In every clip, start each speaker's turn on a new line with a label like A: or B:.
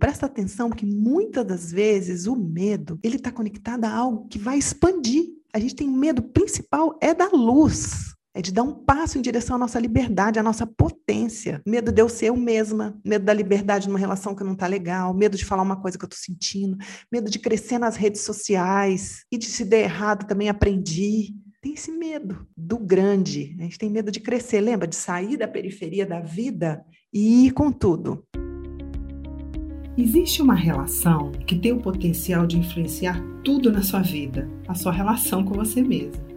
A: Presta atenção que muitas das vezes o medo, ele está conectado a algo que vai expandir. A gente tem medo principal é da luz. É de dar um passo em direção à nossa liberdade, à nossa potência. Medo de eu ser eu mesma, medo da liberdade numa relação que não está legal, medo de falar uma coisa que eu estou sentindo, medo de crescer nas redes sociais e de se der errado também aprendi. Tem esse medo do grande. A gente tem medo de crescer, lembra? De sair da periferia da vida e ir com tudo.
B: Existe uma relação que tem o potencial de influenciar tudo na sua vida, a sua relação com você mesma.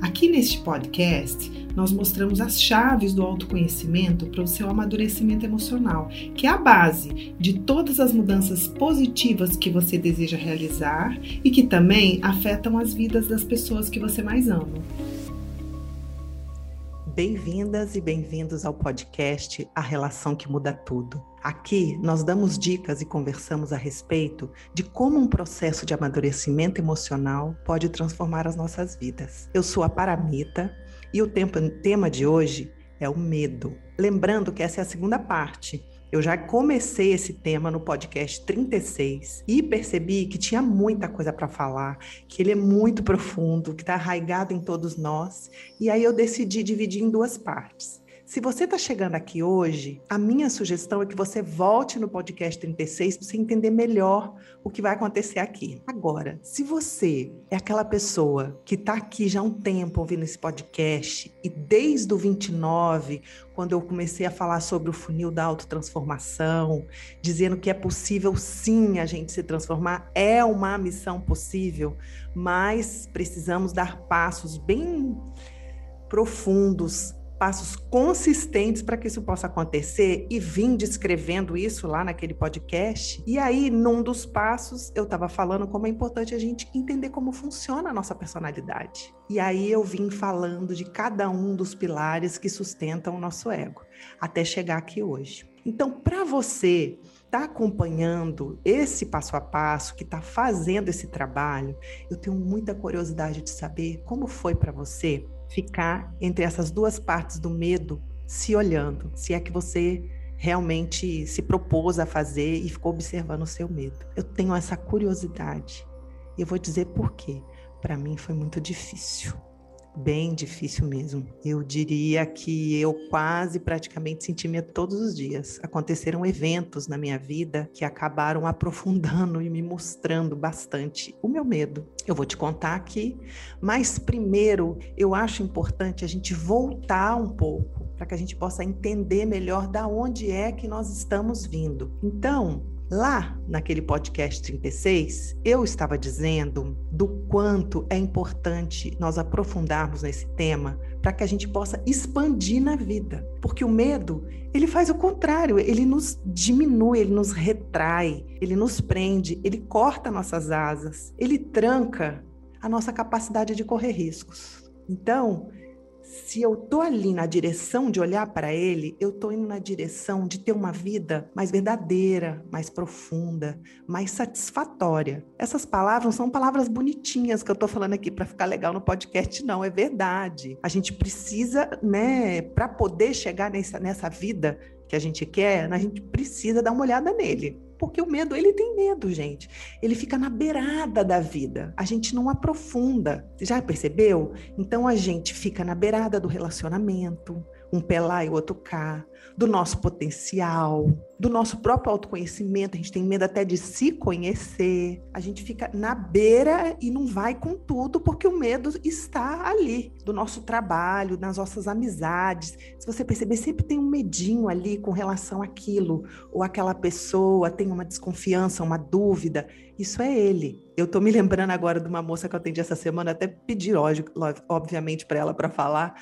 B: Aqui neste podcast, nós mostramos as chaves do autoconhecimento para o seu amadurecimento emocional, que é a base de todas as mudanças positivas que você deseja realizar e que também afetam as vidas das pessoas que você mais ama.
A: Bem-vindas e bem-vindos ao podcast A Relação que Muda Tudo. Aqui nós damos dicas e conversamos a respeito de como um processo de amadurecimento emocional pode transformar as nossas vidas. Eu sou a Paramita e o tema de hoje é o medo. Lembrando que essa é a segunda parte eu já comecei esse tema no podcast 36 e percebi que tinha muita coisa para falar, que ele é muito profundo, que está arraigado em todos nós, e aí eu decidi dividir em duas partes. Se você está chegando aqui hoje, a minha sugestão é que você volte no podcast 36 para você entender melhor o que vai acontecer aqui. Agora, se você é aquela pessoa que está aqui já há um tempo ouvindo esse podcast e desde o 29, quando eu comecei a falar sobre o funil da autotransformação, dizendo que é possível sim a gente se transformar, é uma missão possível, mas precisamos dar passos bem profundos passos consistentes para que isso possa acontecer e vim descrevendo isso lá naquele podcast. E aí, num dos passos, eu estava falando como é importante a gente entender como funciona a nossa personalidade. E aí eu vim falando de cada um dos pilares que sustentam o nosso ego, até chegar aqui hoje. Então, para você está acompanhando esse passo a passo, que está fazendo esse trabalho, eu tenho muita curiosidade de saber como foi para você ficar entre essas duas partes do medo se olhando, se é que você realmente se propôs a fazer e ficou observando o seu medo. Eu tenho essa curiosidade e eu vou dizer por quê. Para mim foi muito difícil bem difícil mesmo. Eu diria que eu quase praticamente senti medo todos os dias. Aconteceram eventos na minha vida que acabaram aprofundando e me mostrando bastante o meu medo. Eu vou te contar aqui, mas primeiro eu acho importante a gente voltar um pouco para que a gente possa entender melhor da onde é que nós estamos vindo. Então, Lá naquele podcast 36, eu estava dizendo do quanto é importante nós aprofundarmos nesse tema para que a gente possa expandir na vida. Porque o medo, ele faz o contrário, ele nos diminui, ele nos retrai, ele nos prende, ele corta nossas asas, ele tranca a nossa capacidade de correr riscos. Então, se eu tô ali na direção de olhar para ele, eu tô indo na direção de ter uma vida mais verdadeira, mais profunda, mais satisfatória. Essas palavras são palavras bonitinhas que eu tô falando aqui para ficar legal no podcast, não, é verdade. A gente precisa, né, para poder chegar nessa, nessa vida que a gente quer, a gente precisa dar uma olhada nele. Porque o medo, ele tem medo, gente. Ele fica na beirada da vida. A gente não aprofunda. Já percebeu? Então a gente fica na beirada do relacionamento, um pé lá e o outro cá, do nosso potencial, do nosso próprio autoconhecimento. A gente tem medo até de se conhecer. A gente fica na beira e não vai com tudo porque o medo está ali, do nosso trabalho, nas nossas amizades. Se você perceber, sempre tem um medinho ali com relação àquilo, ou aquela pessoa tem uma desconfiança, uma dúvida. Isso é ele. Eu tô me lembrando agora de uma moça que eu atendi essa semana, até pedi, obviamente, para ela para falar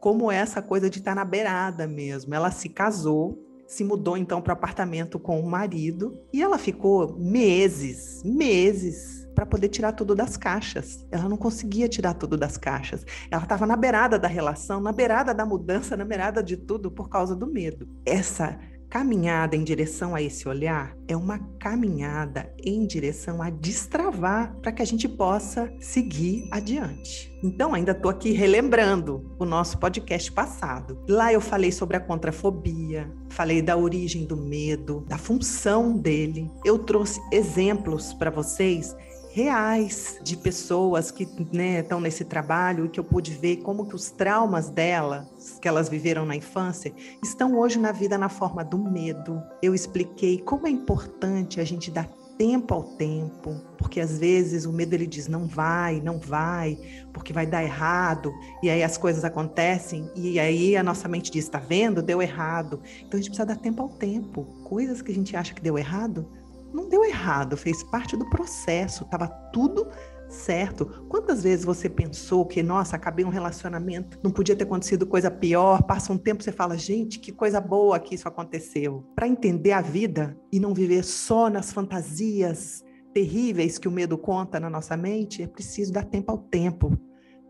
A: como essa coisa de estar tá na beirada mesmo. Ela se casou, se mudou então para apartamento com o marido e ela ficou meses, meses para poder tirar tudo das caixas. Ela não conseguia tirar tudo das caixas. Ela estava na beirada da relação, na beirada da mudança, na beirada de tudo por causa do medo. Essa caminhada em direção a esse olhar é uma caminhada em direção a destravar para que a gente possa seguir adiante. Então, ainda estou aqui relembrando o nosso podcast passado. Lá eu falei sobre a contrafobia, falei da origem do medo, da função dele. Eu trouxe exemplos para vocês reais de pessoas que né, estão nesse trabalho e que eu pude ver como que os traumas dela, que elas viveram na infância, estão hoje na vida na forma do medo. Eu expliquei como é importante a gente dar tempo ao tempo, porque às vezes o medo ele diz não vai, não vai, porque vai dar errado, e aí as coisas acontecem, e aí a nossa mente diz, está vendo, deu errado. Então a gente precisa dar tempo ao tempo. Coisas que a gente acha que deu errado, não deu errado, fez parte do processo, estava tudo certo. Quantas vezes você pensou que, nossa, acabei um relacionamento, não podia ter acontecido coisa pior, passa um tempo você fala, gente, que coisa boa que isso aconteceu. Para entender a vida e não viver só nas fantasias terríveis que o medo conta na nossa mente, é preciso dar tempo ao tempo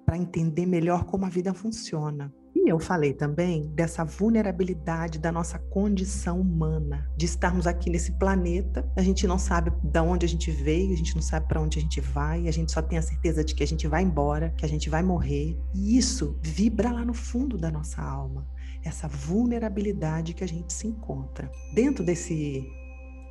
A: para entender melhor como a vida funciona. Eu falei também dessa vulnerabilidade da nossa condição humana, de estarmos aqui nesse planeta, a gente não sabe de onde a gente veio, a gente não sabe para onde a gente vai, a gente só tem a certeza de que a gente vai embora, que a gente vai morrer. E isso vibra lá no fundo da nossa alma, essa vulnerabilidade que a gente se encontra. Dentro desse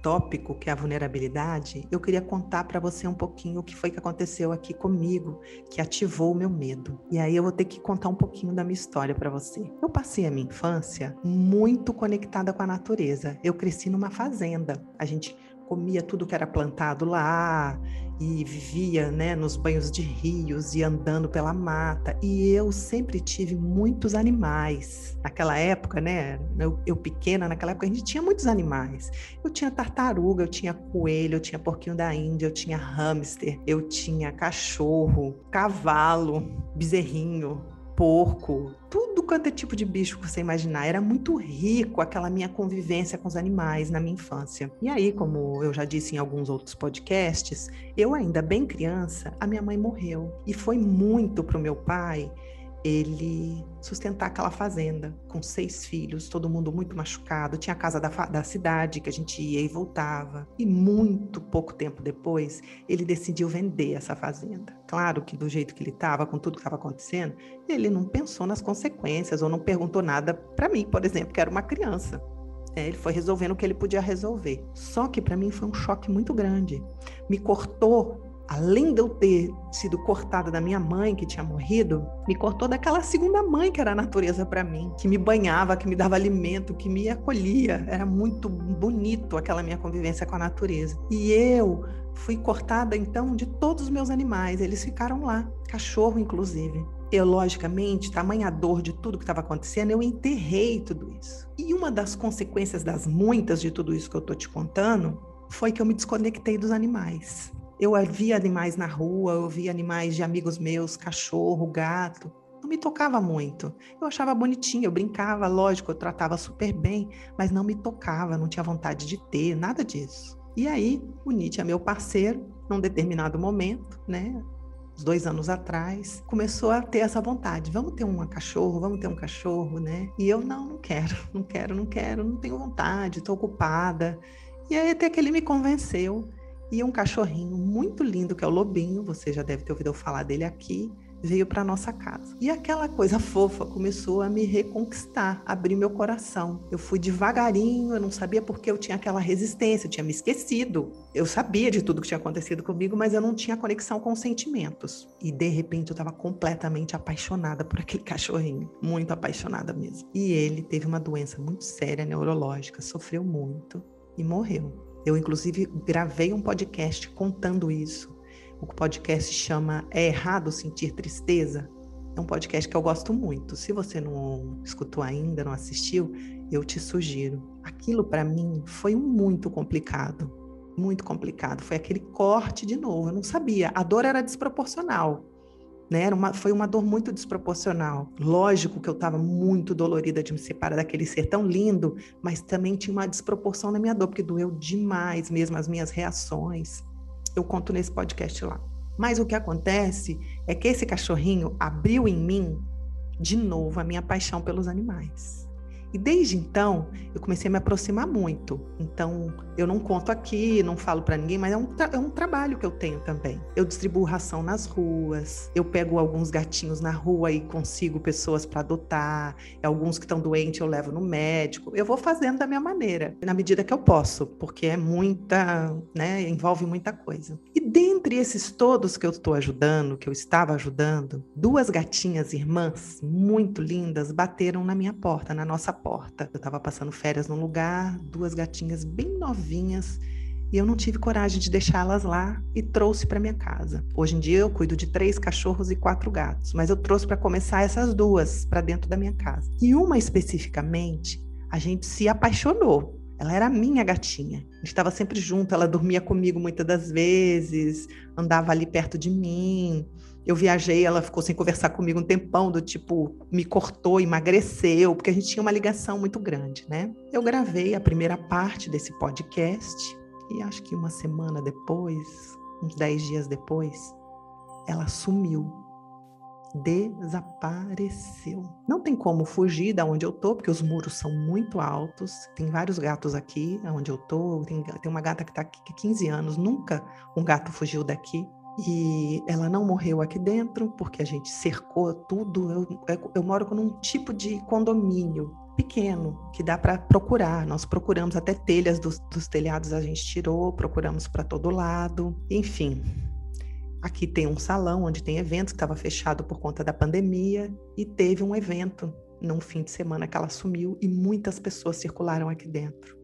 A: tópico, que é a vulnerabilidade, eu queria contar para você um pouquinho o que foi que aconteceu aqui comigo, que ativou o meu medo. E aí eu vou ter que contar um pouquinho da minha história para você. Eu passei a minha infância muito conectada com a natureza. Eu cresci numa fazenda. A gente comia tudo que era plantado lá e vivia né, nos banhos de rios e andando pela mata. E eu sempre tive muitos animais. Naquela época, né, eu, eu, pequena, naquela época a gente tinha muitos animais. Eu tinha tartaruga, eu tinha coelho, eu tinha porquinho da Índia, eu tinha hamster, eu tinha cachorro, cavalo, bezerrinho, porco, tudo quanto é tipo de bicho que você imaginar. Era muito rico aquela minha convivência com os animais na minha infância. E aí, como eu já disse em alguns outros podcasts, eu ainda bem criança, a minha mãe morreu. E foi muito pro meu pai ele sustentar aquela fazenda com seis filhos, todo mundo muito machucado. Tinha a casa da, da, cidade que a gente ia e voltava. E muito pouco tempo depois, ele decidiu vender essa fazenda. Claro que do jeito que ele estava, com tudo que estava acontecendo, ele não pensou nas consequências ou não perguntou nada para mim, por exemplo, que era uma criança. É, ele foi resolvendo o que ele podia resolver. Só que para mim foi um choque muito grande. Me cortou além de eu ter sido cortada da minha mãe, que tinha morrido, me cortou daquela segunda mãe que era a natureza para mim, que me banhava, que me dava alimento, que me acolhia. Era muito bonito aquela minha convivência com a natureza. E eu fui cortada então de todos os meus animais, eles ficaram lá, cachorro inclusive. Eu, logicamente, tamanha dor de tudo que estava acontecendo, eu enterrei tudo isso. E uma das consequências das muitas de tudo isso que eu estou te contando foi que eu me desconectei dos animais. Eu via animais na rua, eu via animais de amigos meus, cachorro, gato. Não me tocava muito. Eu achava bonitinho, eu brincava, lógico, eu tratava super bem, mas não me tocava, não tinha vontade de ter, nada disso. E aí, o Nietzsche é meu parceiro, num determinado momento, né? Uns dois anos atrás, começou a ter essa vontade. Vamos ter um cachorro, vamos ter um cachorro, né? E eu, não, não quero, não quero, não quero, não tenho vontade, estou ocupada. E aí até que ele me convenceu e um cachorrinho muito lindo, que é o Lobinho, você já deve ter ouvido eu falar dele aqui, veio para nossa casa. E aquela coisa fofa começou a me reconquistar, abrir meu coração. Eu fui devagarinho, eu não sabia porque eu tinha aquela resistência, eu tinha me esquecido. Eu sabia de tudo que tinha acontecido comigo, mas eu não tinha conexão com sentimentos. E de repente eu estava completamente apaixonada por aquele cachorrinho, muito apaixonada mesmo. E ele teve uma doença muito séria neurológica, sofreu muito e morreu. Eu, inclusive, gravei um podcast contando isso. O podcast chama É Errado Sentir Tristeza? É um podcast que eu gosto muito. Se você não escutou ainda, não assistiu, eu te sugiro. Aquilo para mim foi muito complicado. Muito complicado. Foi aquele corte de novo. Eu não sabia. A dor era desproporcional. Né? Era uma, foi uma dor muito desproporcional. Lógico que eu estava muito dolorida de me separar daquele ser tão lindo, mas também tinha uma desproporção na minha dor, porque doeu demais mesmo as minhas reações. Eu conto nesse podcast lá. Mas o que acontece é que esse cachorrinho abriu em mim de novo a minha paixão pelos animais. E desde então, eu comecei a me aproximar muito. Então, eu não conto aqui, não falo para ninguém, mas é um, é um trabalho que eu tenho também. Eu distribuo ração nas ruas, eu pego alguns gatinhos na rua e consigo pessoas para adotar, alguns que estão doentes eu levo no médico. Eu vou fazendo da minha maneira, na medida que eu posso, porque é muita, né, envolve muita coisa. E dentre esses todos que eu estou ajudando, que eu estava ajudando, duas gatinhas irmãs muito lindas bateram na minha porta, na nossa porta. Eu estava passando férias num lugar, duas gatinhas bem novinhas, e eu não tive coragem de deixá-las lá e trouxe para minha casa. Hoje em dia eu cuido de três cachorros e quatro gatos, mas eu trouxe para começar essas duas para dentro da minha casa. E uma especificamente, a gente se apaixonou. Ela era minha gatinha. A gente estava sempre junto, ela dormia comigo muitas das vezes, andava ali perto de mim. Eu viajei, ela ficou sem conversar comigo um tempão, do tipo, me cortou, emagreceu, porque a gente tinha uma ligação muito grande, né? Eu gravei a primeira parte desse podcast e acho que uma semana depois, uns dez dias depois, ela sumiu. Desapareceu. Não tem como fugir da onde eu tô, porque os muros são muito altos. Tem vários gatos aqui, onde eu tô. Tem, tem uma gata que tá aqui há 15 anos, nunca um gato fugiu daqui. E ela não morreu aqui dentro, porque a gente cercou tudo. Eu, eu, moro num tipo de condomínio pequeno que dá para procurar. Nós procuramos até telhas dos, dos telhados, a gente tirou, procuramos para todo lado. Enfim, aqui tem um salão onde tem eventos que estava fechado por conta da pandemia e teve um evento num fim de semana que ela sumiu e muitas pessoas circularam aqui dentro.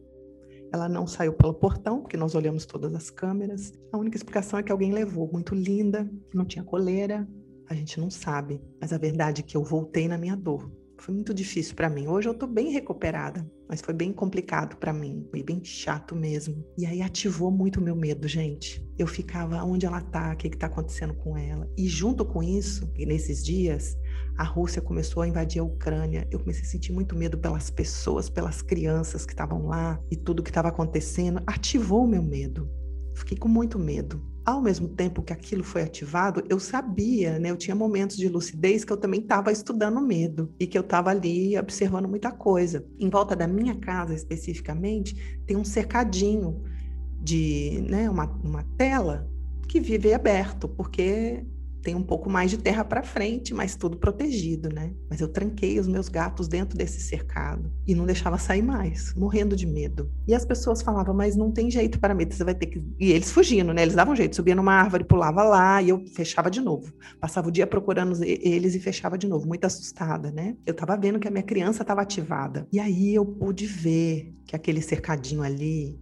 A: Ela não saiu pelo portão, porque nós olhamos todas as câmeras. A única explicação é que alguém levou, muito linda, não tinha coleira. A gente não sabe, mas a verdade é que eu voltei na minha dor. Foi muito difícil para mim. Hoje eu tô bem recuperada, mas foi bem complicado para mim, foi bem chato mesmo. E aí ativou muito o meu medo, gente. Eu ficava onde ela tá, o que que tá acontecendo com ela. E junto com isso, nesses dias, a Rússia começou a invadir a Ucrânia. Eu comecei a sentir muito medo pelas pessoas, pelas crianças que estavam lá e tudo que estava acontecendo. Ativou o meu medo. Fiquei com muito medo. Ao mesmo tempo que aquilo foi ativado, eu sabia, né? Eu tinha momentos de lucidez que eu também estava estudando medo e que eu estava ali observando muita coisa. Em volta da minha casa, especificamente, tem um cercadinho de, né, uma, uma tela que vive aberto, porque tem um pouco mais de terra para frente, mas tudo protegido, né? Mas eu tranquei os meus gatos dentro desse cercado e não deixava sair mais, morrendo de medo. E as pessoas falavam, mas não tem jeito para medo, você vai ter que. E eles fugindo, né? Eles davam jeito, subia numa árvore, pulava lá e eu fechava de novo. Passava o dia procurando eles e fechava de novo, muito assustada, né? Eu tava vendo que a minha criança estava ativada. E aí eu pude ver que aquele cercadinho ali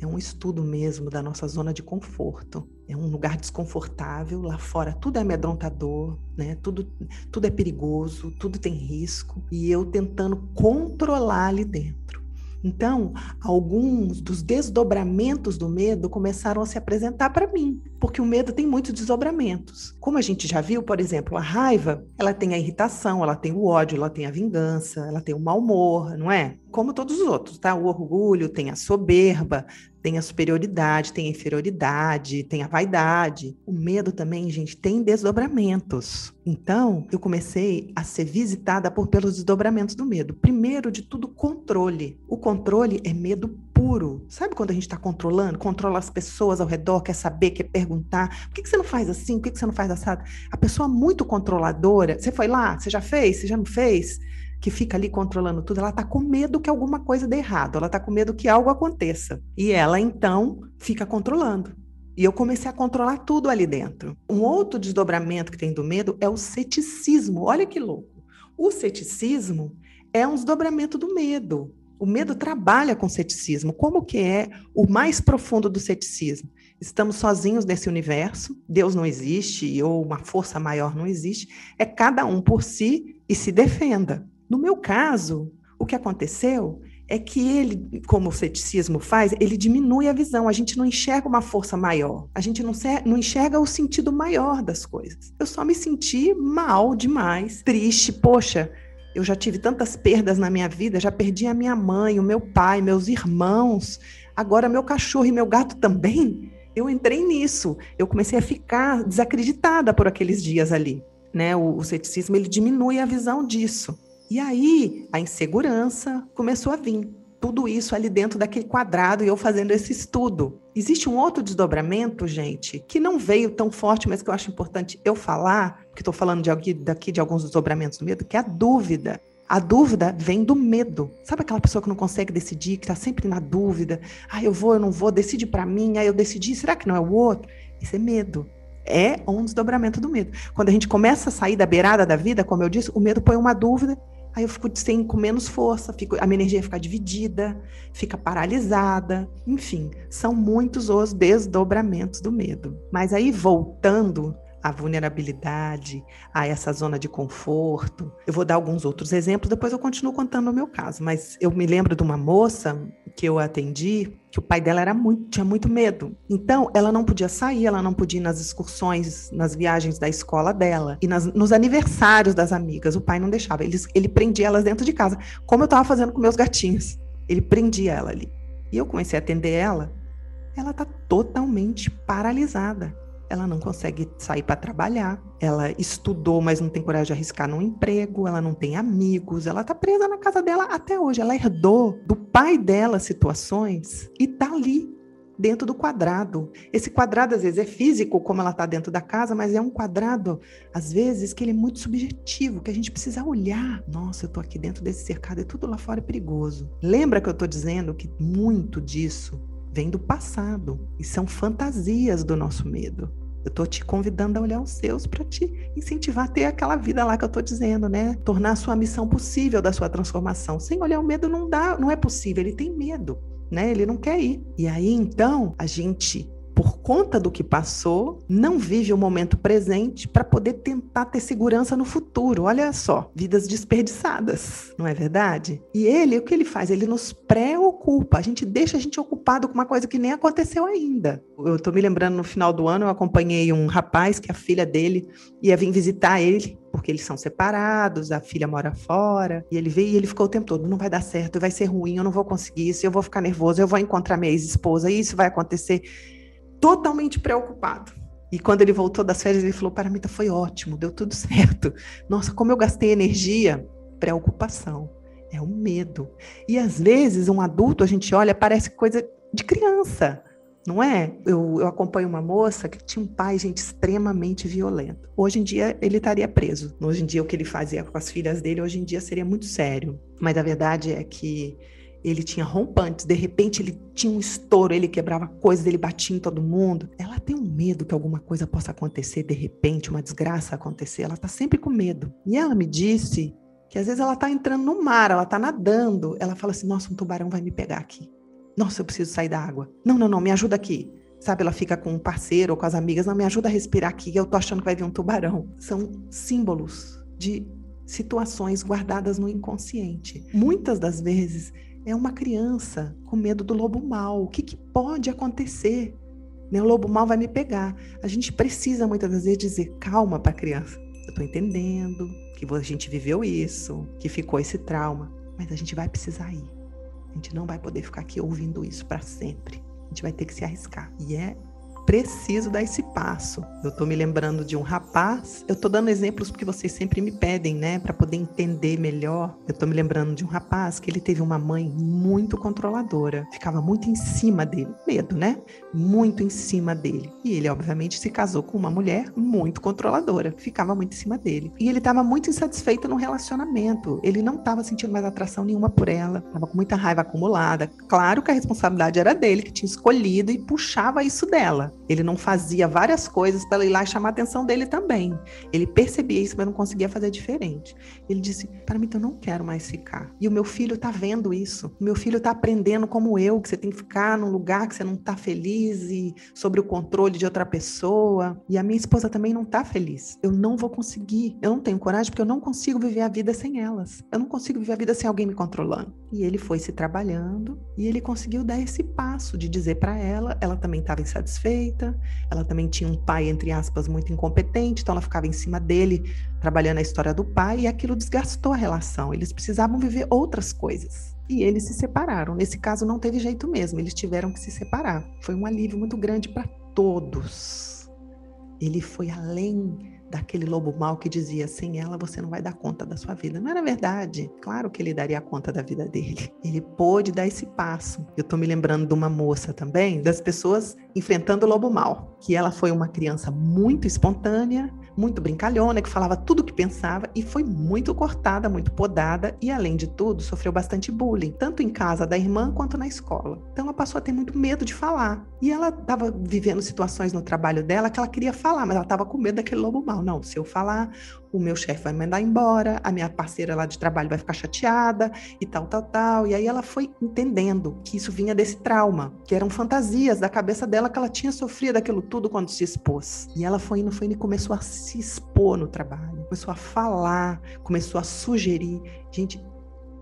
A: é um estudo mesmo da nossa zona de conforto. É um lugar desconfortável, lá fora tudo é amedrontador, né? Tudo, tudo é perigoso, tudo tem risco, e eu tentando controlar ali dentro. Então, alguns dos desdobramentos do medo começaram a se apresentar para mim, porque o medo tem muitos desdobramentos. Como a gente já viu, por exemplo, a raiva, ela tem a irritação, ela tem o ódio, ela tem a vingança, ela tem o mau humor, não é? Como todos os outros, tá? O orgulho tem a soberba, tem a superioridade, tem a inferioridade, tem a vaidade. O medo também, gente, tem desdobramentos. Então, eu comecei a ser visitada por pelos desdobramentos do medo. Primeiro de tudo, controle. O controle é medo puro. Sabe quando a gente está controlando, controla as pessoas ao redor, quer saber, quer perguntar, por que, que você não faz assim, por que, que você não faz assado? A pessoa muito controladora, você foi lá, você já fez, você já não fez? Que fica ali controlando tudo, ela está com medo que alguma coisa dê errado, ela está com medo que algo aconteça. E ela então fica controlando. E eu comecei a controlar tudo ali dentro. Um outro desdobramento que tem do medo é o ceticismo. Olha que louco. O ceticismo é um desdobramento do medo. O medo trabalha com ceticismo. Como que é o mais profundo do ceticismo? Estamos sozinhos nesse universo, Deus não existe ou uma força maior não existe. É cada um por si e se defenda. No meu caso, o que aconteceu é que ele, como o ceticismo faz, ele diminui a visão. A gente não enxerga uma força maior. A gente não, enxerga o sentido maior das coisas. Eu só me senti mal demais, triste. Poxa, eu já tive tantas perdas na minha vida, já perdi a minha mãe, o meu pai, meus irmãos, agora meu cachorro e meu gato também. Eu entrei nisso. Eu comecei a ficar desacreditada por aqueles dias ali. Né? O, o ceticismo ele diminui a visão disso. E aí a insegurança começou a vir. Tudo isso ali dentro daquele quadrado e eu fazendo esse estudo. Existe um outro desdobramento, gente, que não veio tão forte, mas que eu acho importante eu falar, porque estou falando de, aqui, daqui de alguns desdobramentos do medo, que é a dúvida. A dúvida vem do medo. Sabe aquela pessoa que não consegue decidir, que está sempre na dúvida? Ah, eu vou, eu não vou, decide para mim, aí eu decidi, será que não é o outro? Isso é medo. É um desdobramento do medo. Quando a gente começa a sair da beirada da vida, como eu disse, o medo põe uma dúvida, aí eu fico sem, com menos força, fico, a minha energia fica dividida, fica paralisada, enfim, são muitos os desdobramentos do medo. Mas aí, voltando a vulnerabilidade, a essa zona de conforto. Eu vou dar alguns outros exemplos, depois eu continuo contando o meu caso, mas eu me lembro de uma moça que eu atendi, que o pai dela era muito, tinha muito medo. Então, ela não podia sair, ela não podia ir nas excursões, nas viagens da escola dela e nas, nos aniversários das amigas. O pai não deixava, ele, ele prendia elas dentro de casa, como eu estava fazendo com meus gatinhos. Ele prendia ela ali. E eu comecei a atender ela, ela está totalmente paralisada ela não consegue sair para trabalhar, ela estudou, mas não tem coragem de arriscar num emprego, ela não tem amigos, ela está presa na casa dela até hoje. Ela herdou do pai dela situações e está ali dentro do quadrado. Esse quadrado às vezes é físico, como ela está dentro da casa, mas é um quadrado às vezes que ele é muito subjetivo, que a gente precisa olhar. Nossa, eu estou aqui dentro desse cercado e tudo lá fora é perigoso. Lembra que eu estou dizendo que muito disso vem do passado e são fantasias do nosso medo. Eu estou te convidando a olhar os seus para te incentivar a ter aquela vida lá que eu estou dizendo, né? Tornar a sua missão possível da sua transformação. Sem olhar o medo não dá, não é possível. Ele tem medo, né? Ele não quer ir. E aí então a gente por conta do que passou, não vive o momento presente para poder tentar ter segurança no futuro. Olha só, vidas desperdiçadas, não é verdade? E ele, o que ele faz? Ele nos preocupa, a gente deixa a gente ocupado com uma coisa que nem aconteceu ainda. Eu estou me lembrando no final do ano, eu acompanhei um rapaz que a filha dele ia vir visitar ele porque eles são separados, a filha mora fora, e ele veio e ele ficou o tempo todo, não vai dar certo, vai ser ruim, eu não vou conseguir isso, eu vou ficar nervoso, eu vou encontrar minha ex-esposa, isso vai acontecer totalmente preocupado. E quando ele voltou das férias, ele falou: para mim tá, foi ótimo, deu tudo certo. Nossa, como eu gastei energia. Preocupação. É o medo. E às vezes, um adulto, a gente olha, parece coisa de criança, não é? Eu, eu acompanho uma moça que tinha um pai, gente, extremamente violento. Hoje em dia, ele estaria preso. Hoje em dia, o que ele fazia com as filhas dele, hoje em dia seria muito sério. Mas a verdade é que ele tinha rompantes, de repente ele tinha um estouro, ele quebrava coisas, ele batia em todo mundo. Ela tem um medo que alguma coisa possa acontecer, de repente, uma desgraça acontecer. Ela está sempre com medo. E ela me disse que às vezes ela está entrando no mar, ela está nadando, ela fala assim: nossa, um tubarão vai me pegar aqui. Nossa, eu preciso sair da água. Não, não, não, me ajuda aqui. Sabe, ela fica com um parceiro ou com as amigas, não, me ajuda a respirar aqui, eu tô achando que vai vir um tubarão. São símbolos de situações guardadas no inconsciente. Muitas das vezes é uma criança com medo do lobo mal. O que, que pode acontecer? Né? O lobo mal vai me pegar. A gente precisa muitas vezes dizer calma para a criança. Eu estou entendendo que a gente viveu isso, que ficou esse trauma, mas a gente vai precisar ir. A gente não vai poder ficar aqui ouvindo isso para sempre. A gente vai ter que se arriscar. E é preciso dar esse passo. Eu estou me lembrando de um rapaz, eu estou dando exemplos porque vocês sempre me pedem, né, para poder entender melhor. Eu estou me lembrando de um rapaz que ele teve uma mãe muito controladora, ficava muito em cima dele, medo, né? Muito em cima dele. E ele, obviamente, se casou com uma mulher muito controladora, ficava muito em cima dele. E ele estava muito insatisfeito no relacionamento. Ele não estava sentindo mais atração nenhuma por ela, estava com muita raiva acumulada. Claro que a responsabilidade era dele, que tinha escolhido e puxava isso dela. Ele não fazia várias coisas para ir lá e chamar a atenção dele também. Ele percebia isso, mas não conseguia fazer diferente. Ele disse: Para mim, eu não quero mais ficar. E o meu filho está vendo isso. O meu filho está aprendendo como eu, que você tem que ficar num lugar que você não está feliz e sobre o controle de outra pessoa. E a minha esposa também não está feliz. Eu não vou conseguir. Eu não tenho coragem porque eu não consigo viver a vida sem elas. Eu não consigo viver a vida sem alguém me controlando. E ele foi se trabalhando e ele conseguiu dar esse passo de dizer para ela, ela também estava insatisfeita ela também tinha um pai, entre aspas, muito incompetente, então ela ficava em cima dele, trabalhando a história do pai, e aquilo desgastou a relação. Eles precisavam viver outras coisas. E eles se separaram. Nesse caso, não teve jeito mesmo, eles tiveram que se separar. Foi um alívio muito grande para todos. ele foi além daquele lobo mau que dizia: sem ela você não vai dar conta da sua vida. Não era verdade. Claro que ele daria conta da vida dele. Ele pôde dar esse passo. Eu estou me lembrando de uma moça também, das pessoas enfrentando o lobo mau, que ela foi uma criança muito espontânea, muito brincalhona, que falava tudo o que pensava e foi muito cortada, muito podada e, além de tudo, sofreu bastante bullying, tanto em casa da irmã quanto na escola. Então, ela passou a ter muito medo de falar. E ela estava vivendo situações no trabalho dela que ela queria falar, mas ela estava com medo daquele lobo mau. Não, se eu falar, o meu chefe vai me mandar embora, a minha parceira lá de trabalho vai ficar chateada e tal, tal, tal. E aí ela foi entendendo que isso vinha desse trauma, que eram fantasias da cabeça dela que ela tinha sofrido aquilo tudo quando se expôs. E ela foi indo, foi indo e começou a se expor no trabalho, começou a falar, começou a sugerir. Gente,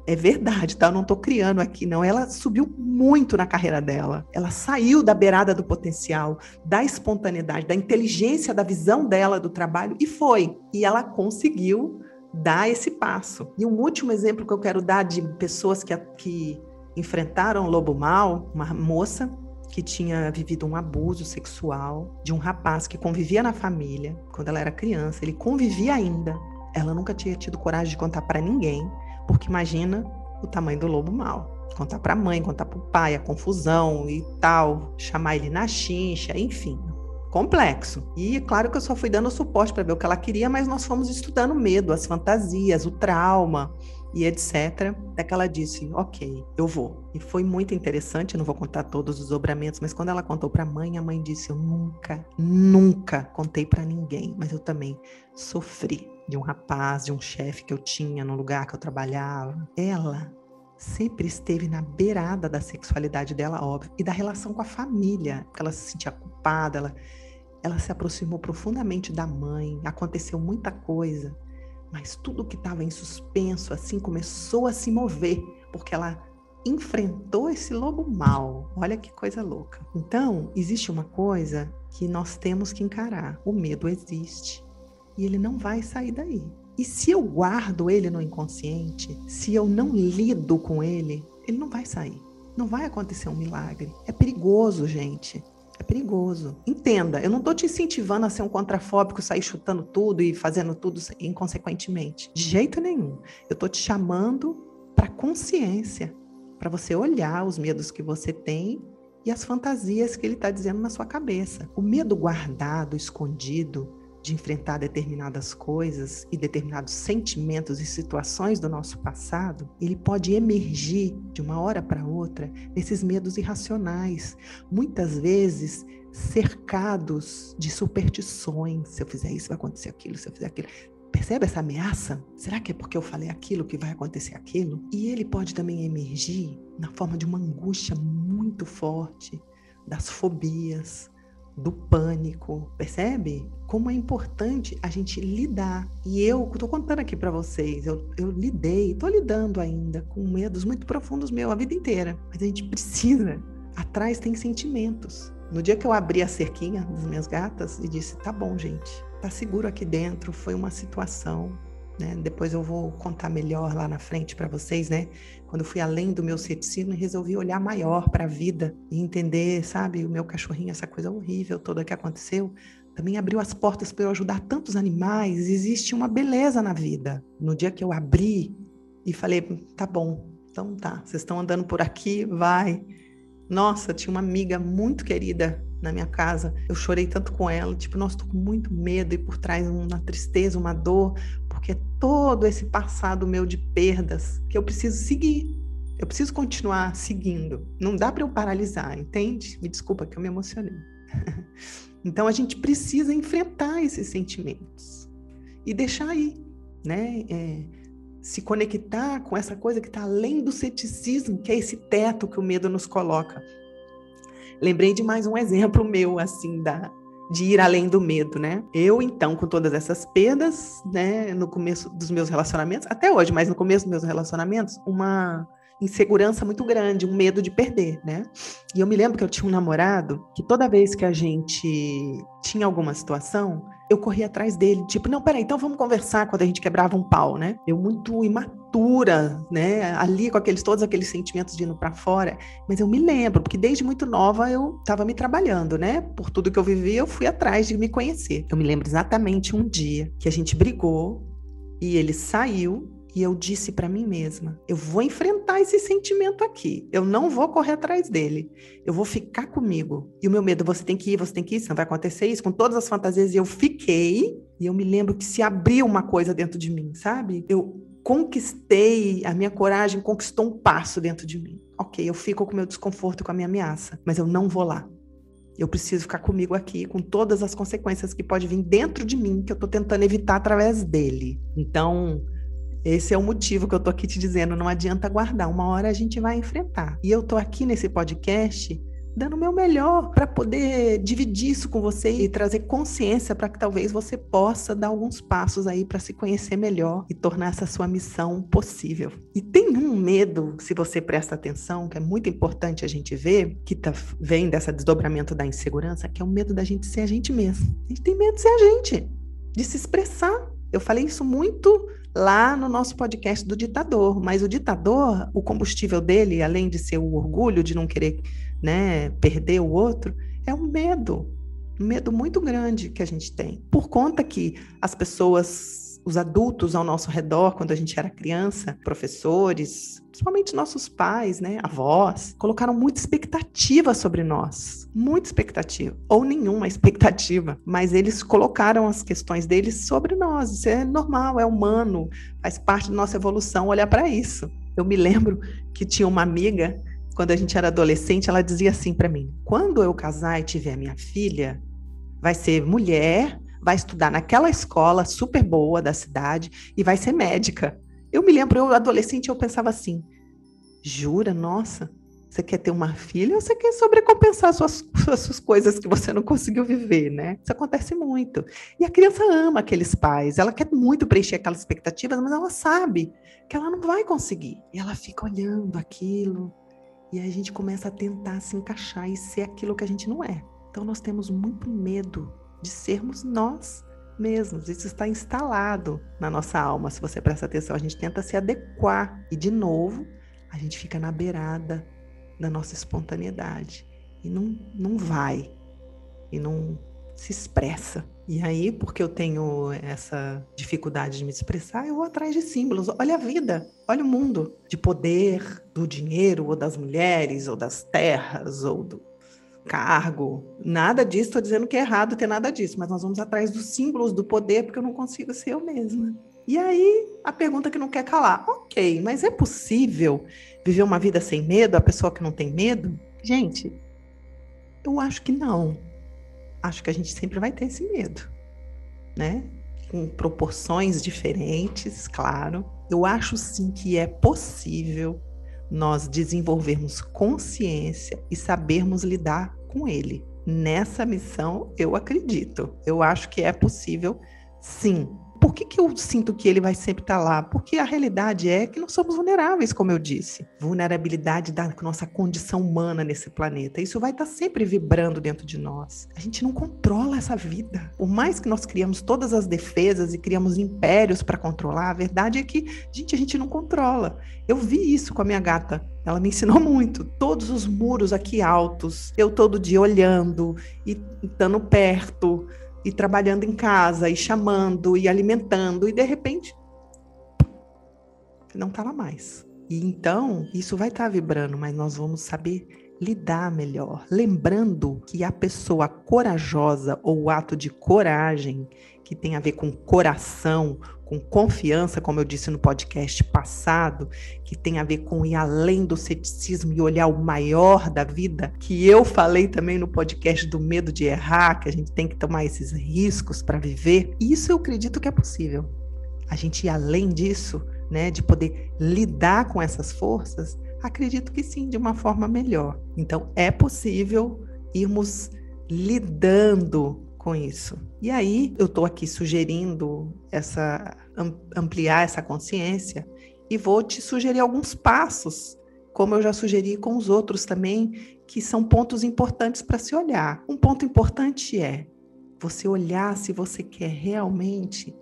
A: é verdade, tá? Eu não estou criando aqui, não. Ela subiu muito na carreira dela. Ela saiu da beirada do potencial, da espontaneidade, da inteligência, da visão dela do trabalho e foi. E ela conseguiu dar esse passo. E um último exemplo que eu quero dar de pessoas que, que enfrentaram o lobo mal, uma moça que tinha vivido um abuso sexual de um rapaz que convivia na família quando ela era criança, ele convivia ainda. Ela nunca tinha tido coragem de contar para ninguém. Porque imagina o tamanho do lobo mal. Contar para a mãe, contar para o pai, a confusão e tal, chamar ele na chincha, enfim. Complexo. E claro que eu só fui dando suporte para ver o que ela queria, mas nós fomos estudando o medo, as fantasias, o trauma e etc. Até que ela disse: Ok, eu vou. E foi muito interessante, não vou contar todos os dobramentos, mas quando ela contou para a mãe, a mãe disse: Eu nunca, nunca contei para ninguém, mas eu também sofri de um rapaz, de um chefe que eu tinha no lugar que eu trabalhava. Ela sempre esteve na beirada da sexualidade dela, óbvio, e da relação com a família. Ela se sentia culpada, ela, ela se aproximou profundamente da mãe, aconteceu muita coisa, mas tudo que estava em suspenso assim começou a se mover, porque ela enfrentou esse lobo mal. Olha que coisa louca. Então, existe uma coisa que nós temos que encarar: o medo existe e ele não vai sair daí. E se eu guardo ele no inconsciente, se eu não lido com ele, ele não vai sair. Não vai acontecer um milagre. É perigoso, gente. É perigoso. Entenda, eu não estou te incentivando a ser um contrafóbico, sair chutando tudo e fazendo tudo inconsequentemente. De jeito nenhum. Eu estou te chamando para consciência, para você olhar os medos que você tem e as fantasias que ele está dizendo na sua cabeça. O medo guardado, escondido, de enfrentar determinadas coisas e determinados sentimentos e situações do nosso passado, ele pode emergir de uma hora para outra nesses medos irracionais, muitas vezes cercados de superstições. Se eu fizer isso, vai acontecer aquilo, se eu fizer aquilo. Percebe essa ameaça? Será que é porque eu falei aquilo que vai acontecer aquilo? E ele pode também emergir na forma de uma angústia muito forte, das fobias, do pânico, percebe? Como é importante a gente lidar. E eu estou contando aqui para vocês, eu, eu lidei, estou lidando ainda com medos muito profundos meu a vida inteira. Mas a gente precisa. Atrás tem sentimentos. No dia que eu abri a cerquinha das minhas gatas e disse: tá bom, gente, tá seguro aqui dentro, foi uma situação, né? Depois eu vou contar melhor lá na frente para vocês, né? Quando fui além do meu ceticismo e resolvi olhar maior para a vida e entender, sabe, o meu cachorrinho, essa coisa horrível toda que aconteceu, também abriu as portas para eu ajudar tantos animais. Existe uma beleza na vida. No dia que eu abri e falei, tá bom, então tá, vocês estão andando por aqui, vai. Nossa, tinha uma amiga muito querida na minha casa. Eu chorei tanto com ela, tipo, nossa, tô com muito medo e por trás uma tristeza, uma dor, porque é todo esse passado meu de perdas que eu preciso seguir. Eu preciso continuar seguindo. Não dá para eu paralisar, entende? Me desculpa que eu me emocionei. então a gente precisa enfrentar esses sentimentos e deixar aí, né? É, se conectar com essa coisa que está além do ceticismo, que é esse teto que o medo nos coloca. Lembrei de mais um exemplo meu, assim, da, de ir além do medo, né? Eu, então, com todas essas perdas, né, no começo dos meus relacionamentos, até hoje, mas no começo dos meus relacionamentos, uma insegurança muito grande, um medo de perder, né? E eu me lembro que eu tinha um namorado que toda vez que a gente tinha alguma situação, eu corria atrás dele, tipo, não, peraí, então vamos conversar quando a gente quebrava um pau, né? Eu muito imatura, né? Ali com aqueles todos aqueles sentimentos de indo para fora, mas eu me lembro, porque desde muito nova eu estava me trabalhando, né? Por tudo que eu vivi, eu fui atrás de me conhecer. Eu me lembro exatamente um dia que a gente brigou e ele saiu e eu disse para mim mesma: eu vou enfrentar esse sentimento aqui. Eu não vou correr atrás dele. Eu vou ficar comigo. E o meu medo, você tem que ir, você tem que ir, não vai acontecer isso, com todas as fantasias. E eu fiquei. E eu me lembro que se abriu uma coisa dentro de mim, sabe? Eu conquistei, a minha coragem conquistou um passo dentro de mim. Ok, eu fico com o meu desconforto com a minha ameaça, mas eu não vou lá. Eu preciso ficar comigo aqui, com todas as consequências que pode vir dentro de mim, que eu estou tentando evitar através dele. Então, esse é o motivo que eu tô aqui te dizendo, não adianta guardar, uma hora a gente vai enfrentar. E eu tô aqui nesse podcast dando o meu melhor para poder dividir isso com você e trazer consciência para que talvez você possa dar alguns passos aí para se conhecer melhor e tornar essa sua missão possível. E tem um medo, se você presta atenção, que é muito importante a gente ver, que tá, vem dessa desdobramento da insegurança, que é o medo da gente ser a gente mesmo. A gente tem medo de ser a gente, de se expressar. Eu falei isso muito lá no nosso podcast do ditador. Mas o ditador, o combustível dele, além de ser o orgulho de não querer né, perder o outro, é o medo. Um medo muito grande que a gente tem. Por conta que as pessoas os adultos ao nosso redor, quando a gente era criança, professores, principalmente nossos pais, né, avós, colocaram muita expectativa sobre nós, muita expectativa, ou nenhuma expectativa, mas eles colocaram as questões deles sobre nós. Isso é normal, é humano, faz parte da nossa evolução olhar para isso. Eu me lembro que tinha uma amiga, quando a gente era adolescente, ela dizia assim para mim: quando eu casar e tiver minha filha, vai ser mulher, vai estudar naquela escola super boa da cidade e vai ser médica. Eu me lembro, eu adolescente, eu pensava assim: jura, nossa, você quer ter uma filha ou você quer sobrecompensar suas, suas coisas que você não conseguiu viver, né? Isso acontece muito. E a criança ama aqueles pais, ela quer muito preencher aquelas expectativas, mas ela sabe que ela não vai conseguir. E ela fica olhando aquilo, e a gente começa a tentar se encaixar e ser aquilo que a gente não é. Então nós temos muito medo de sermos nós mesmos. Isso está instalado na nossa alma. Se você presta atenção, a gente tenta se adequar e de novo a gente fica na beirada da nossa espontaneidade e não, não vai e não se expressa. E aí, porque eu tenho essa dificuldade de me expressar, eu vou atrás de símbolos. Olha a vida, olha o mundo de poder, do dinheiro, ou das mulheres, ou das terras, ou do, cargo, nada disso, estou dizendo que é errado ter nada disso, mas nós vamos atrás dos símbolos do poder porque eu não consigo ser eu mesma. E aí, a pergunta que não quer calar, ok, mas é possível viver uma vida sem medo, a pessoa que não tem medo? Gente, eu acho que não. Acho que a gente sempre vai ter esse medo, né? Com proporções diferentes, claro. Eu acho sim que é possível nós desenvolvermos consciência e sabermos lidar com ele. Nessa missão, eu acredito. Eu acho que é possível, sim, por que, que eu sinto que ele vai sempre estar tá lá? Porque a realidade é que nós somos vulneráveis, como eu disse. Vulnerabilidade da nossa condição humana nesse planeta. Isso vai estar tá sempre vibrando dentro de nós. A gente não controla essa vida. Por mais que nós criamos todas as defesas e criamos impérios para controlar, a verdade é que, gente, a gente não controla. Eu vi isso com a minha gata. Ela me ensinou muito. Todos os muros aqui altos, eu todo dia olhando e estando perto e trabalhando em casa, e chamando, e alimentando, e de repente não está lá mais. E então, isso vai estar tá vibrando, mas nós vamos saber lidar melhor. Lembrando que a pessoa corajosa ou o ato de coragem, que tem a ver com coração, com confiança, como eu disse no podcast passado, que tem a ver com ir além do ceticismo e olhar o maior da vida, que eu falei também no podcast do medo de errar, que a gente tem que tomar esses riscos para viver. Isso eu acredito que é possível. A gente ir além disso, né, de poder lidar com essas forças, acredito que sim, de uma forma melhor. Então é possível irmos lidando com isso. E aí eu estou aqui sugerindo essa ampliar essa consciência e vou te sugerir alguns passos, como eu já sugeri com os outros também, que são pontos importantes para se olhar. Um ponto importante é Você olhar se você quer realmente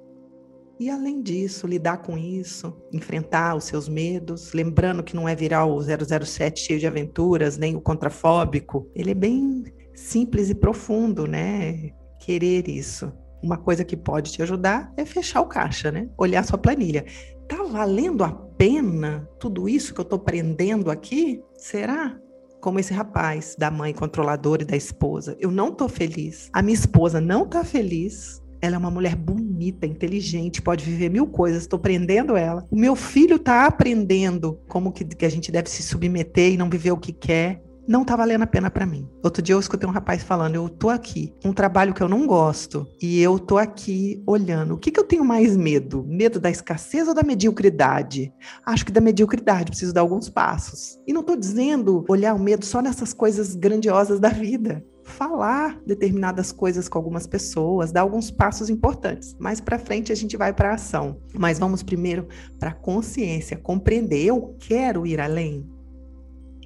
A: e além disso, lidar com isso, enfrentar os seus medos, lembrando que não é virar o 007 cheio de aventuras, nem o contrafóbico. Ele é bem simples e profundo, né? Querer isso. Uma coisa que pode te ajudar é fechar o caixa, né? Olhar sua planilha. Tá valendo a pena tudo isso que eu tô aprendendo aqui? Será? como esse rapaz da mãe controladora e da esposa. Eu não tô feliz. A minha esposa não tá feliz. Ela é uma mulher bonita, inteligente, pode viver mil coisas. Estou prendendo ela. O meu filho está aprendendo como que, que a gente deve se submeter e não viver o que quer não tá valendo a pena para mim. Outro dia eu escutei um rapaz falando: eu tô aqui, um trabalho que eu não gosto, e eu tô aqui olhando. O que, que eu tenho mais medo? Medo da escassez ou da mediocridade? Acho que da mediocridade, preciso dar alguns passos. E não tô dizendo olhar o medo só nessas coisas grandiosas da vida falar determinadas coisas com algumas pessoas, dar alguns passos importantes. Mais para frente a gente vai para ação. Mas vamos primeiro para consciência, compreender. Eu quero ir além.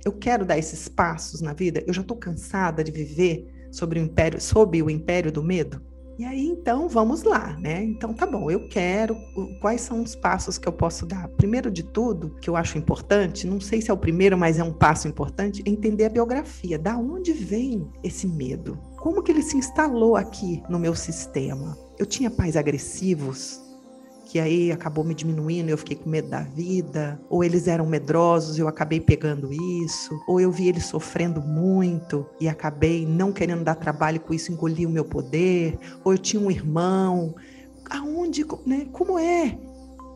A: Eu quero dar esses passos na vida. Eu já estou cansada de viver sobre o império, sob o império do medo. E aí, então, vamos lá, né? Então, tá bom, eu quero. Quais são os passos que eu posso dar? Primeiro de tudo, que eu acho importante, não sei se é o primeiro, mas é um passo importante, é entender a biografia. Da onde vem esse medo? Como que ele se instalou aqui no meu sistema? Eu tinha pais agressivos, que aí acabou me diminuindo, eu fiquei com medo da vida, ou eles eram medrosos, eu acabei pegando isso, ou eu vi eles sofrendo muito e acabei não querendo dar trabalho com isso, engoli o meu poder, ou eu tinha um irmão. Aonde, né? Como é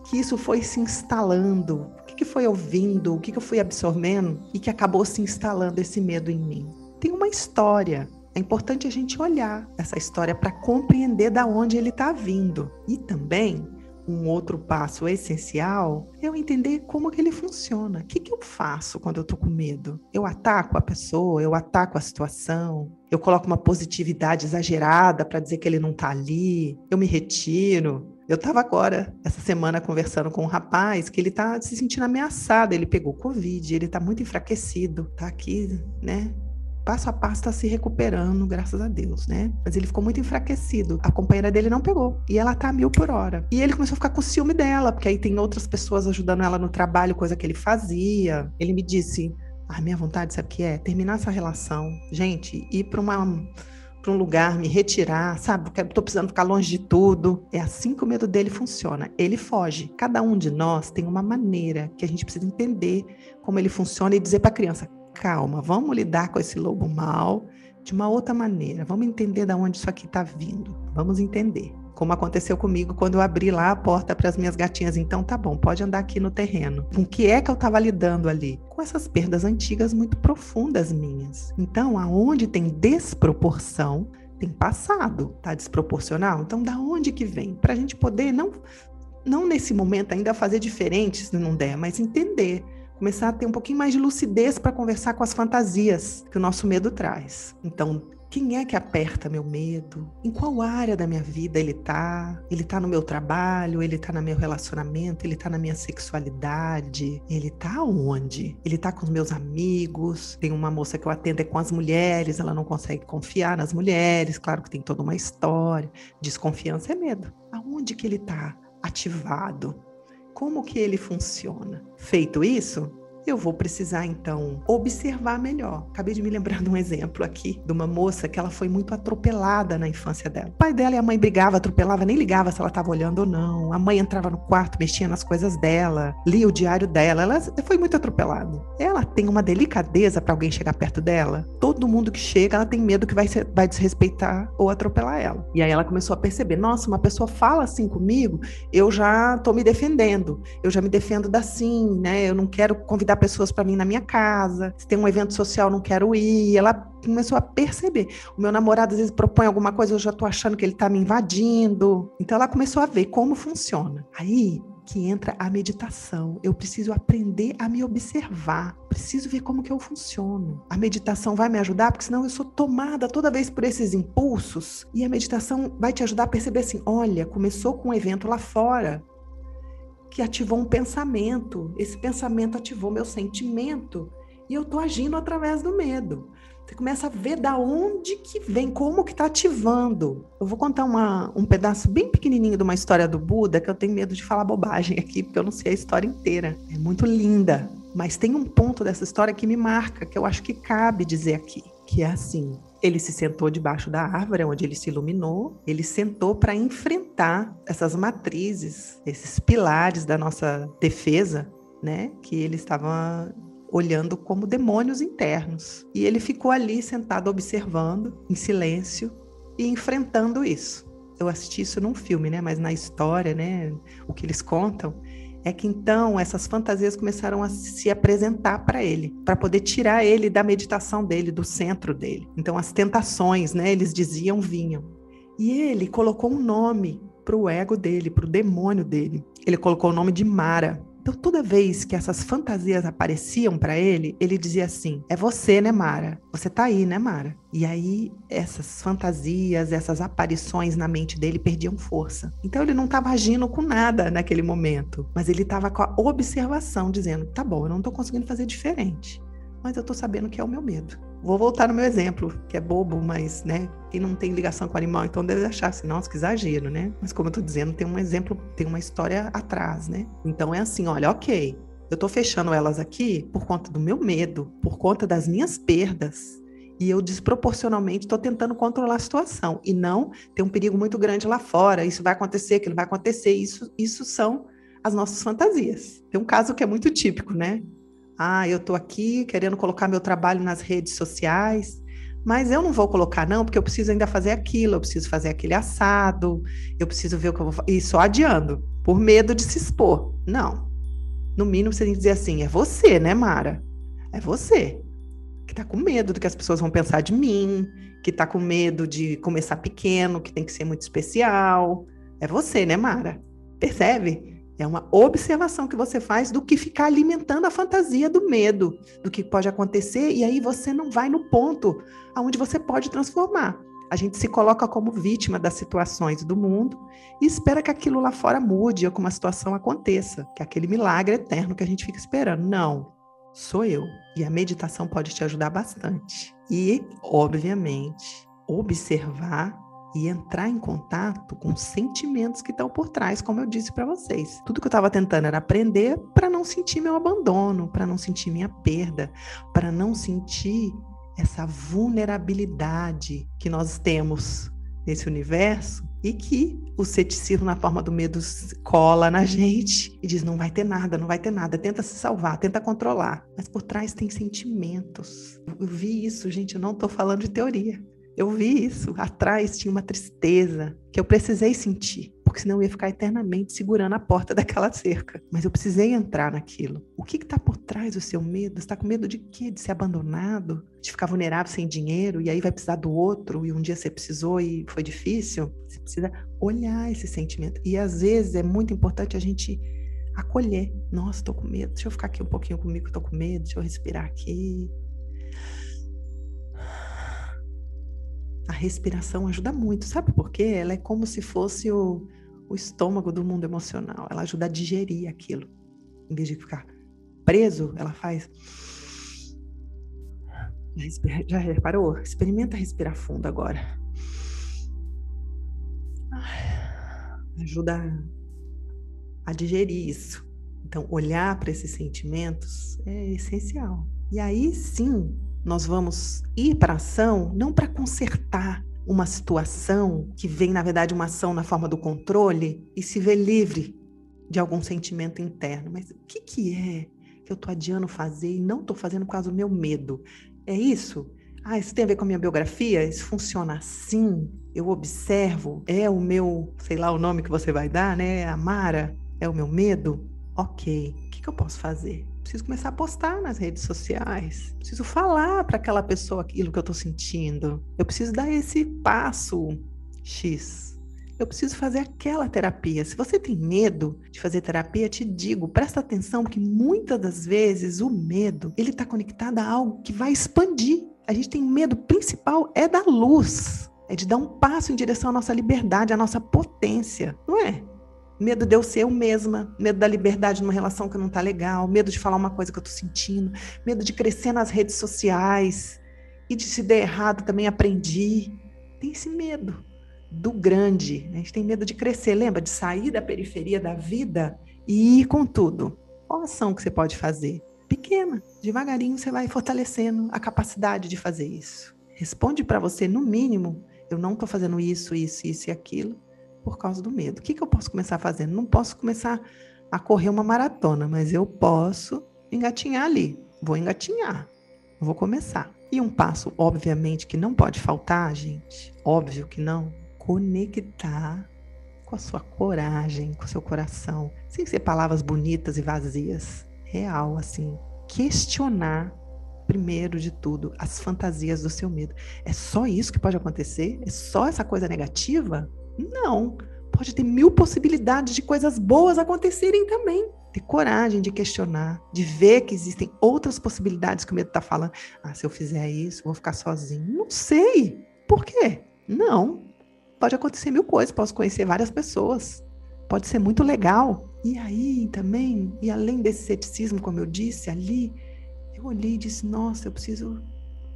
A: que isso foi se instalando? O que, que foi ouvindo? O que, que eu fui absorvendo e que acabou se instalando esse medo em mim? Tem uma história. É importante a gente olhar essa história para compreender da onde ele está vindo. E também um outro passo essencial é eu entender como que ele funciona. O que, que eu faço quando eu tô com medo? Eu ataco a pessoa, eu ataco a situação, eu coloco uma positividade exagerada para dizer que ele não tá ali, eu me retiro. Eu estava agora, essa semana, conversando com um rapaz que ele está se sentindo ameaçado. Ele pegou Covid, ele está muito enfraquecido, está aqui, né? Passo a passo está se recuperando, graças a Deus, né? Mas ele ficou muito enfraquecido. A companheira dele não pegou. E ela tá a mil por hora. E ele começou a ficar com ciúme dela, porque aí tem outras pessoas ajudando ela no trabalho, coisa que ele fazia. Ele me disse: a minha vontade, sabe o que é? Terminar essa relação. Gente, ir para uma um lugar, me retirar, sabe? Estou precisando ficar longe de tudo. É assim que o medo dele funciona. Ele foge. Cada um de nós tem uma maneira que a gente precisa entender como ele funciona e dizer para a criança: calma, vamos lidar com esse lobo mal de uma outra maneira. Vamos entender de onde isso aqui está vindo. Vamos entender. Como aconteceu comigo quando eu abri lá a porta para as minhas gatinhas. Então, tá bom, pode andar aqui no terreno. Com o que é que eu estava lidando ali? Com essas perdas antigas muito profundas minhas. Então, aonde tem desproporção, tem passado, tá desproporcional. Então, da onde que vem? Para a gente poder não, não nesse momento ainda fazer diferente se não der, mas entender começar a ter um pouquinho mais de lucidez para conversar com as fantasias que o nosso medo traz. Então, quem é que aperta meu medo? Em qual área da minha vida ele tá? Ele tá no meu trabalho? Ele tá no meu relacionamento? Ele tá na minha sexualidade? Ele tá onde? Ele tá com os meus amigos? Tem uma moça que eu atendo é com as mulheres, ela não consegue confiar nas mulheres, claro que tem toda uma história. Desconfiança é medo. Aonde que ele tá ativado? Como que ele funciona. Feito isso, eu vou precisar então observar melhor. Acabei de me lembrar de um exemplo aqui de uma moça que ela foi muito atropelada na infância dela. O pai dela e a mãe brigavam, atropelava, nem ligava se ela estava olhando ou não. A mãe entrava no quarto, mexia nas coisas dela, lia o diário dela. Ela foi muito atropelada. Ela tem uma delicadeza para alguém chegar perto dela. Todo mundo que chega, ela tem medo que vai, ser, vai desrespeitar ou atropelar ela. E aí ela começou a perceber: nossa, uma pessoa fala assim comigo, eu já tô me defendendo. Eu já me defendo da sim, né? Eu não quero convidar pessoas para mim na minha casa. Se tem um evento social, não quero ir. Ela começou a perceber. O meu namorado às vezes propõe alguma coisa, eu já tô achando que ele tá me invadindo. Então ela começou a ver como funciona. Aí que entra a meditação. Eu preciso aprender a me observar. Preciso ver como que eu funciono. A meditação vai me ajudar, porque senão eu sou tomada toda vez por esses impulsos. E a meditação vai te ajudar a perceber assim: olha, começou com um evento lá fora que ativou um pensamento. Esse pensamento ativou meu sentimento e eu estou agindo através do medo. Você começa a ver da onde que vem, como que está ativando. Eu vou contar uma, um pedaço bem pequenininho de uma história do Buda, que eu tenho medo de falar bobagem aqui, porque eu não sei a história inteira. É muito linda. Mas tem um ponto dessa história que me marca, que eu acho que cabe dizer aqui, que é assim: ele se sentou debaixo da árvore onde ele se iluminou, ele sentou para enfrentar essas matrizes, esses pilares da nossa defesa, né, que ele estava olhando como demônios internos. E ele ficou ali sentado observando, em silêncio e enfrentando isso. Eu assisti isso num filme, né, mas na história, né, o que eles contam é que então essas fantasias começaram a se apresentar para ele, para poder tirar ele da meditação dele, do centro dele. Então as tentações, né, eles diziam, vinham. E ele colocou um nome para o ego dele, para o demônio dele. Ele colocou o nome de Mara. Então, toda vez que essas fantasias apareciam para ele, ele dizia assim: É você, né, Mara? Você tá aí, né, Mara? E aí, essas fantasias, essas aparições na mente dele perdiam força. Então, ele não estava agindo com nada naquele momento, mas ele estava com a observação, dizendo: Tá bom, eu não estou conseguindo fazer diferente, mas eu estou sabendo que é o meu medo. Vou voltar no meu exemplo, que é bobo, mas, né, quem não tem ligação com o animal, então deve achar assim, nossa, que exagero, né? Mas como eu tô dizendo, tem um exemplo, tem uma história atrás, né? Então é assim, olha, ok, eu tô fechando elas aqui por conta do meu medo, por conta das minhas perdas. E eu desproporcionalmente estou tentando controlar a situação. E não tem um perigo muito grande lá fora. Isso vai acontecer, aquilo vai acontecer. Isso, isso são as nossas fantasias. Tem um caso que é muito típico, né? Ah, eu estou aqui querendo colocar meu trabalho nas redes sociais, mas eu não vou colocar, não, porque eu preciso ainda fazer aquilo, eu preciso fazer aquele assado, eu preciso ver o que eu vou fazer. E só adiando, por medo de se expor. Não. No mínimo, você tem que dizer assim: é você, né, Mara? É você que está com medo do que as pessoas vão pensar de mim, que está com medo de começar pequeno, que tem que ser muito especial. É você, né, Mara? Percebe? É uma observação que você faz do que ficar alimentando a fantasia do medo, do que pode acontecer, e aí você não vai no ponto aonde você pode transformar. A gente se coloca como vítima das situações do mundo e espera que aquilo lá fora mude ou que uma situação aconteça, que aquele milagre eterno que a gente fica esperando. Não, sou eu. E a meditação pode te ajudar bastante. E, obviamente, observar e entrar em contato com os sentimentos que estão por trás, como eu disse para vocês. Tudo que eu estava tentando era aprender para não sentir meu abandono, para não sentir minha perda, para não sentir essa vulnerabilidade que nós temos nesse universo e que o ceticismo na forma do medo cola na gente e diz não vai ter nada, não vai ter nada, tenta se salvar, tenta controlar, mas por trás tem sentimentos. Eu vi isso, gente, eu não estou falando de teoria. Eu vi isso. Atrás tinha uma tristeza que eu precisei sentir, porque senão eu ia ficar eternamente segurando a porta daquela cerca. Mas eu precisei entrar naquilo. O que está por trás do seu medo? Você está com medo de quê? De ser abandonado? De ficar vulnerável sem dinheiro? E aí vai precisar do outro? E um dia você precisou e foi difícil? Você precisa olhar esse sentimento. E às vezes é muito importante a gente acolher. Nossa, estou com medo. Deixa eu ficar aqui um pouquinho comigo, estou com medo. Deixa eu respirar aqui. A respiração ajuda muito. Sabe por quê? Ela é como se fosse o, o estômago do mundo emocional. Ela ajuda a digerir aquilo. Em vez de ficar preso, ela faz. Já reparou? Experimenta respirar fundo agora. Ajuda a digerir isso. Então, olhar para esses sentimentos é essencial. E aí sim, nós vamos ir para a ação não para consertar uma situação que vem, na verdade, uma ação na forma do controle e se ver livre de algum sentimento interno. Mas o que, que é que eu estou adiando fazer e não estou fazendo por causa do meu medo? É isso? Ah, isso tem a ver com a minha biografia? Isso funciona assim? Eu observo? É o meu, sei lá o nome que você vai dar, né? A Mara? É o meu medo? Ok, o que, que eu posso fazer? Preciso começar a postar nas redes sociais. Preciso falar para aquela pessoa aquilo que eu estou sentindo. Eu preciso dar esse passo X. Eu preciso fazer aquela terapia. Se você tem medo de fazer terapia, te digo, presta atenção, porque muitas das vezes o medo ele está conectado a algo que vai expandir. A gente tem medo principal é da luz, é de dar um passo em direção à nossa liberdade, à nossa potência, não é? Medo de eu ser eu mesma, medo da liberdade numa relação que não tá legal, medo de falar uma coisa que eu tô sentindo, medo de crescer nas redes sociais E de se der errado também aprendi. Tem esse medo do grande. Né? A gente tem medo de crescer, lembra? De sair da periferia da vida e ir com tudo. Qual ação que você pode fazer? Pequena, devagarinho você vai fortalecendo a capacidade de fazer isso. Responde para você, no mínimo, eu não estou fazendo isso, isso, isso e aquilo por causa do medo. O que, que eu posso começar fazendo? Não posso começar a correr uma maratona, mas eu posso engatinhar ali. Vou engatinhar, vou começar. E um passo, obviamente, que não pode faltar, gente, óbvio que não, conectar com a sua coragem, com o seu coração, sem ser palavras bonitas e vazias, real, assim. Questionar, primeiro de tudo, as fantasias do seu medo. É só isso que pode acontecer? É só essa coisa negativa? Não. Pode ter mil possibilidades de coisas boas acontecerem também. Ter coragem de questionar, de ver que existem outras possibilidades que o medo está falando. Ah, se eu fizer isso, vou ficar sozinho. Não sei. Por quê? Não. Pode acontecer mil coisas. Posso conhecer várias pessoas. Pode ser muito legal. E aí também, e além desse ceticismo, como eu disse ali, eu olhei e disse: Nossa, eu preciso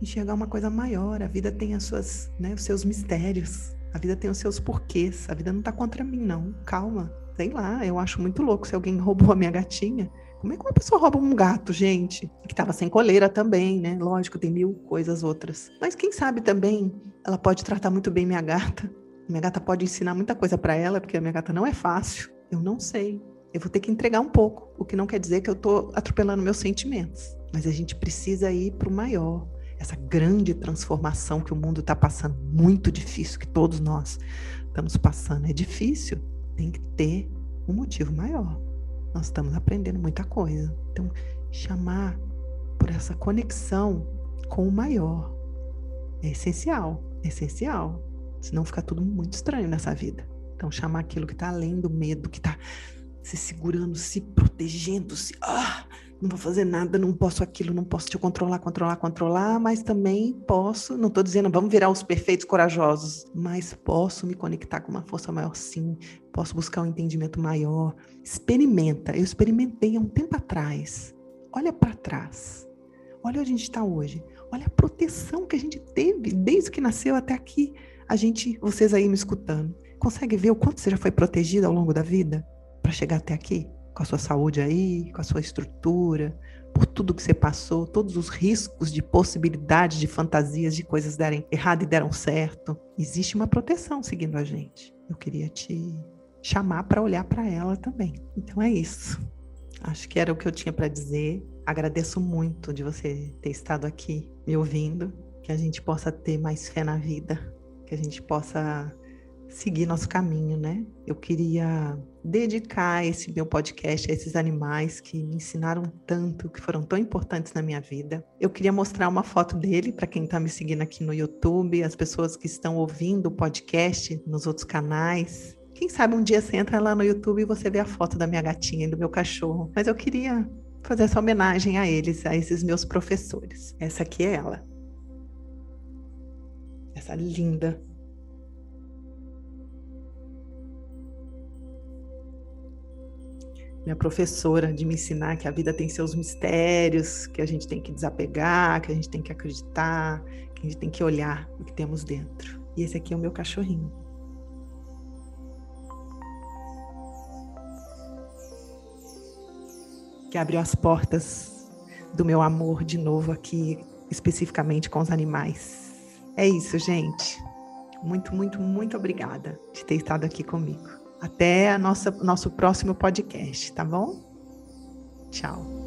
A: enxergar uma coisa maior. A vida tem as suas, né, os seus mistérios. A vida tem os seus porquês. A vida não tá contra mim, não. Calma. Sei lá, eu acho muito louco se alguém roubou a minha gatinha. Como é que uma pessoa rouba um gato, gente? Que tava sem coleira também, né? Lógico, tem mil coisas outras. Mas quem sabe também ela pode tratar muito bem minha gata. Minha gata pode ensinar muita coisa para ela, porque a minha gata não é fácil. Eu não sei. Eu vou ter que entregar um pouco, o que não quer dizer que eu tô atropelando meus sentimentos. Mas a gente precisa ir para o maior, essa grande transformação que o mundo está passando, muito difícil, que todos nós estamos passando. É difícil, tem que ter um motivo maior. Nós estamos aprendendo muita coisa. Então, chamar por essa conexão com o maior é essencial, é essencial. Senão fica tudo muito estranho nessa vida. Então, chamar aquilo que está além do medo, que está se segurando, se protegendo, se. Ah, não vou fazer nada, não posso aquilo, não posso te controlar, controlar, controlar, mas também posso, não estou dizendo vamos virar os perfeitos corajosos, mas posso me conectar com uma força maior sim, posso buscar um entendimento maior. Experimenta, eu experimentei há um tempo atrás. Olha para trás, olha onde a gente está hoje, olha a proteção que a gente teve desde que nasceu até aqui. A gente, vocês aí me escutando, consegue ver o quanto você já foi protegido ao longo da vida para chegar até aqui? Com a sua saúde aí, com a sua estrutura, por tudo que você passou, todos os riscos de possibilidades, de fantasias, de coisas darem errado e deram certo. Existe uma proteção seguindo a gente. Eu queria te chamar para olhar para ela também. Então é isso. Acho que era o que eu tinha para dizer. Agradeço muito de você ter estado aqui me ouvindo, que a gente possa ter mais fé na vida, que a gente possa seguir nosso caminho, né? Eu queria dedicar esse meu podcast a esses animais que me ensinaram tanto, que foram tão importantes na minha vida. Eu queria mostrar uma foto dele para quem está me seguindo aqui no YouTube, as pessoas que estão ouvindo o podcast nos outros canais. Quem sabe um dia você entra lá no YouTube e você vê a foto da minha gatinha e do meu cachorro. Mas eu queria fazer essa homenagem a eles, a esses meus professores. Essa aqui é ela. Essa linda minha professora de me ensinar que a vida tem seus mistérios, que a gente tem que desapegar, que a gente tem que acreditar, que a gente tem que olhar o que temos dentro. E esse aqui é o meu cachorrinho. Que abriu as portas do meu amor de novo aqui, especificamente com os animais. É isso, gente. Muito, muito, muito obrigada de ter estado aqui comigo. Até a nossa nosso próximo podcast, tá bom? Tchau.